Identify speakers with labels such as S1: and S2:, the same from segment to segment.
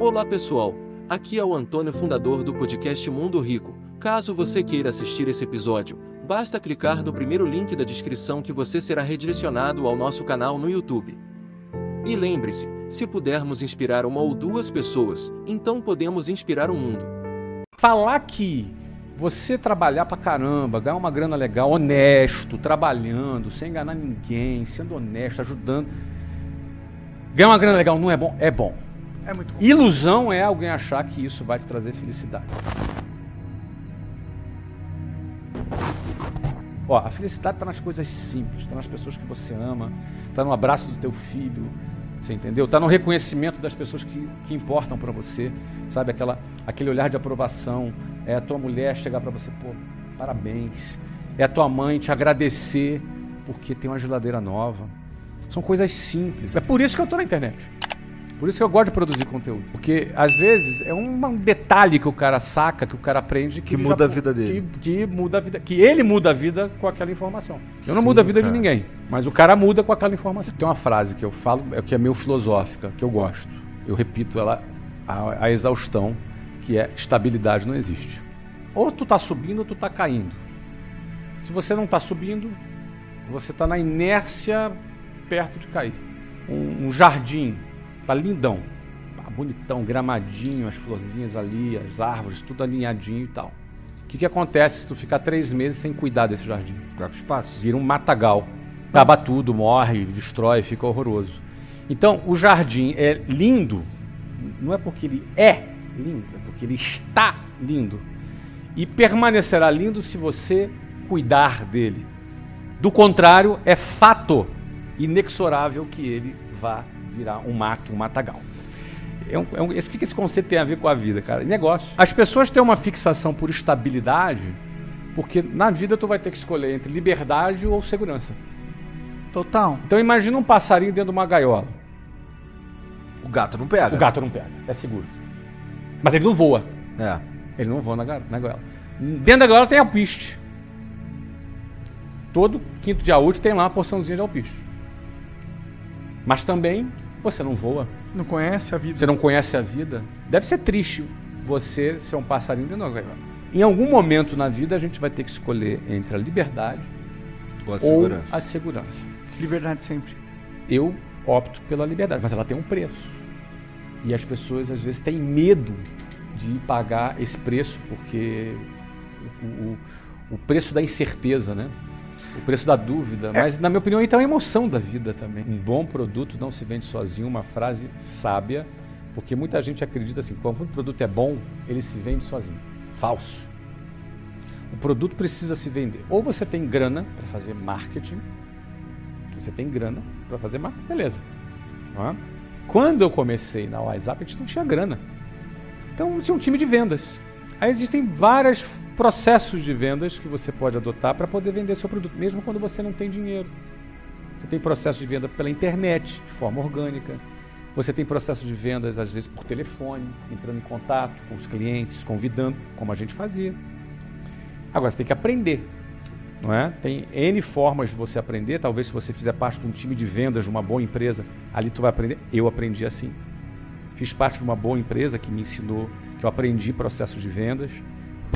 S1: Olá pessoal, aqui é o Antônio, fundador do podcast Mundo Rico. Caso você queira assistir esse episódio, basta clicar no primeiro link da descrição que você será redirecionado ao nosso canal no YouTube. E lembre-se, se pudermos inspirar uma ou duas pessoas, então podemos inspirar o mundo.
S2: Falar que você trabalhar pra caramba, ganhar uma grana legal, honesto, trabalhando, sem enganar ninguém, sendo honesto, ajudando. Ganhar uma grana legal não é bom? É bom.
S3: É muito bom.
S2: Ilusão é alguém achar que isso vai te trazer felicidade. Ó, a felicidade está nas coisas simples, está nas pessoas que você ama, está no abraço do teu filho, você entendeu? Está no reconhecimento das pessoas que, que importam para você, sabe? Aquela, aquele olhar de aprovação, é a tua mulher chegar para você, pô, parabéns. É a tua mãe te agradecer porque tem uma geladeira nova. São coisas simples. É por isso que eu estou na internet. Por isso que eu gosto de produzir conteúdo. Porque, às vezes, é um detalhe que o cara saca, que o cara aprende.
S4: Que muda a vida dele.
S2: Que, que muda a vida. Que ele muda a vida com aquela informação. Eu não mudo a vida
S4: cara.
S2: de ninguém. Mas o cara muda com aquela informação. Tem uma frase que eu falo, é que é meio filosófica, que eu gosto. Eu repito ela a, a exaustão, que é estabilidade não existe. Ou tu tá subindo ou tu tá caindo. Se você não tá subindo, você tá na inércia perto de cair. Um, um jardim tá lindão, tá bonitão, gramadinho, as florzinhas ali, as árvores, tudo alinhadinho e tal. O que, que acontece se tu ficar três meses sem cuidar desse jardim?
S4: Vai pro espaço.
S2: Vira um matagal. Acaba tudo, morre, destrói, fica horroroso. Então, o jardim é lindo, não é porque ele é lindo, é porque ele está lindo. E permanecerá lindo se você cuidar dele. Do contrário, é fato inexorável que ele vá virar um mato, um matagal. É um, é um, esse, o que esse conceito tem a ver com a vida, cara? Negócio. As pessoas têm uma fixação por estabilidade, porque na vida tu vai ter que escolher entre liberdade ou segurança.
S3: Total.
S2: Então imagina um passarinho dentro de uma gaiola.
S4: O gato não pega.
S2: O gato não pega, é seguro. Mas ele não voa.
S4: É.
S2: Ele não voa na, ga- na gaiola. Dentro da gaiola tem alpiste. Todo quinto dia útil tem lá uma porçãozinha de alpiste. Mas também você não voa.
S3: Não conhece a vida.
S2: Você não conhece a vida. Deve ser triste você ser um passarinho dentro da gaiola. Em algum momento na vida a gente vai ter que escolher entre a liberdade
S4: Ou a
S2: ou
S4: segurança.
S2: a segurança.
S3: Liberdade sempre.
S2: Eu opto pela liberdade, mas ela tem um preço. E as pessoas às vezes têm medo de pagar esse preço, porque o, o, o preço da incerteza, né? O preço da dúvida. Mas, na minha opinião, então é a emoção da vida também. Um bom produto não se vende sozinho, uma frase sábia, porque muita gente acredita assim, quando um produto é bom, ele se vende sozinho. Falso. O produto precisa se vender. Ou você tem grana para fazer marketing, você tem grana para fazer marketing, beleza. É? Quando eu comecei na WhatsApp, a gente não tinha grana. Então tinha um time de vendas. Aí existem vários processos de vendas que você pode adotar para poder vender seu produto, mesmo quando você não tem dinheiro. Você tem processo de venda pela internet, de forma orgânica. Você tem processo de vendas, às vezes, por telefone, entrando em contato com os clientes, convidando, como a gente fazia. Agora, você tem que aprender. Não é? Tem N formas de você aprender. Talvez se você fizer parte de um time de vendas de uma boa empresa, ali tu vai aprender. Eu aprendi assim. Fiz parte de uma boa empresa que me ensinou, que eu aprendi processos de vendas.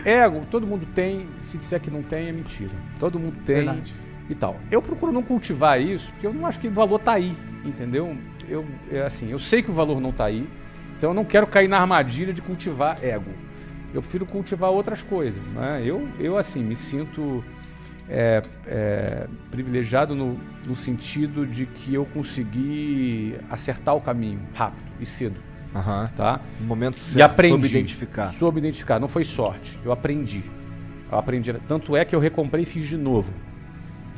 S2: Ego, todo mundo tem. Se disser que não tem, é mentira. Todo mundo tem
S3: Verdade.
S2: e tal. Eu procuro não cultivar isso, porque eu não acho que o valor tá aí, entendeu? Eu, é assim, eu sei que o valor não tá aí, então eu não quero cair na armadilha de cultivar ego. Eu prefiro cultivar outras coisas. Né? Eu, eu, assim, me sinto é, é, privilegiado no, no sentido de que eu consegui acertar o caminho rápido e cedo,
S4: Aham.
S2: tá?
S4: No momento certo,
S2: E aprendi.
S4: soube identificar.
S2: Soube identificar. Não foi sorte. Eu aprendi. Eu aprendi. Tanto é que eu recomprei e fiz de novo.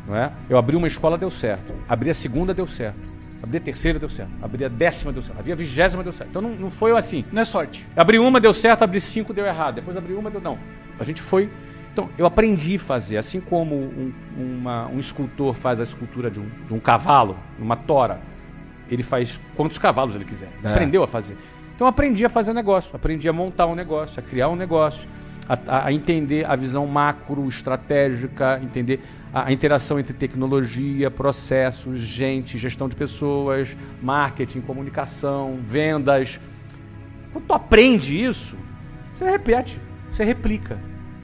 S2: Não é? Eu abri uma escola, deu certo. Abri a segunda, deu certo. Abri a terceira, deu certo. Abri a décima, deu certo. Abri a vigésima, deu certo. Então não, não foi assim.
S3: Não é sorte.
S2: Abri uma, deu certo. Abri cinco, deu errado. Depois abri uma, deu... Não. A gente foi... Então, eu aprendi a fazer. Assim como um, uma- um escultor faz a escultura de um, de um cavalo, uma tora, ele faz quantos cavalos ele quiser. Ele
S4: É.
S2: Aprendeu a fazer. Então, aprendi a fazer negócio. Aprendi a montar um negócio, a criar um negócio, a, a- a entender a visão macro, estratégica, entender a, a interação entre tecnologia, processos, gente, gestão de pessoas, marketing, comunicação, vendas. Quando tu aprende isso, você repete, você replica.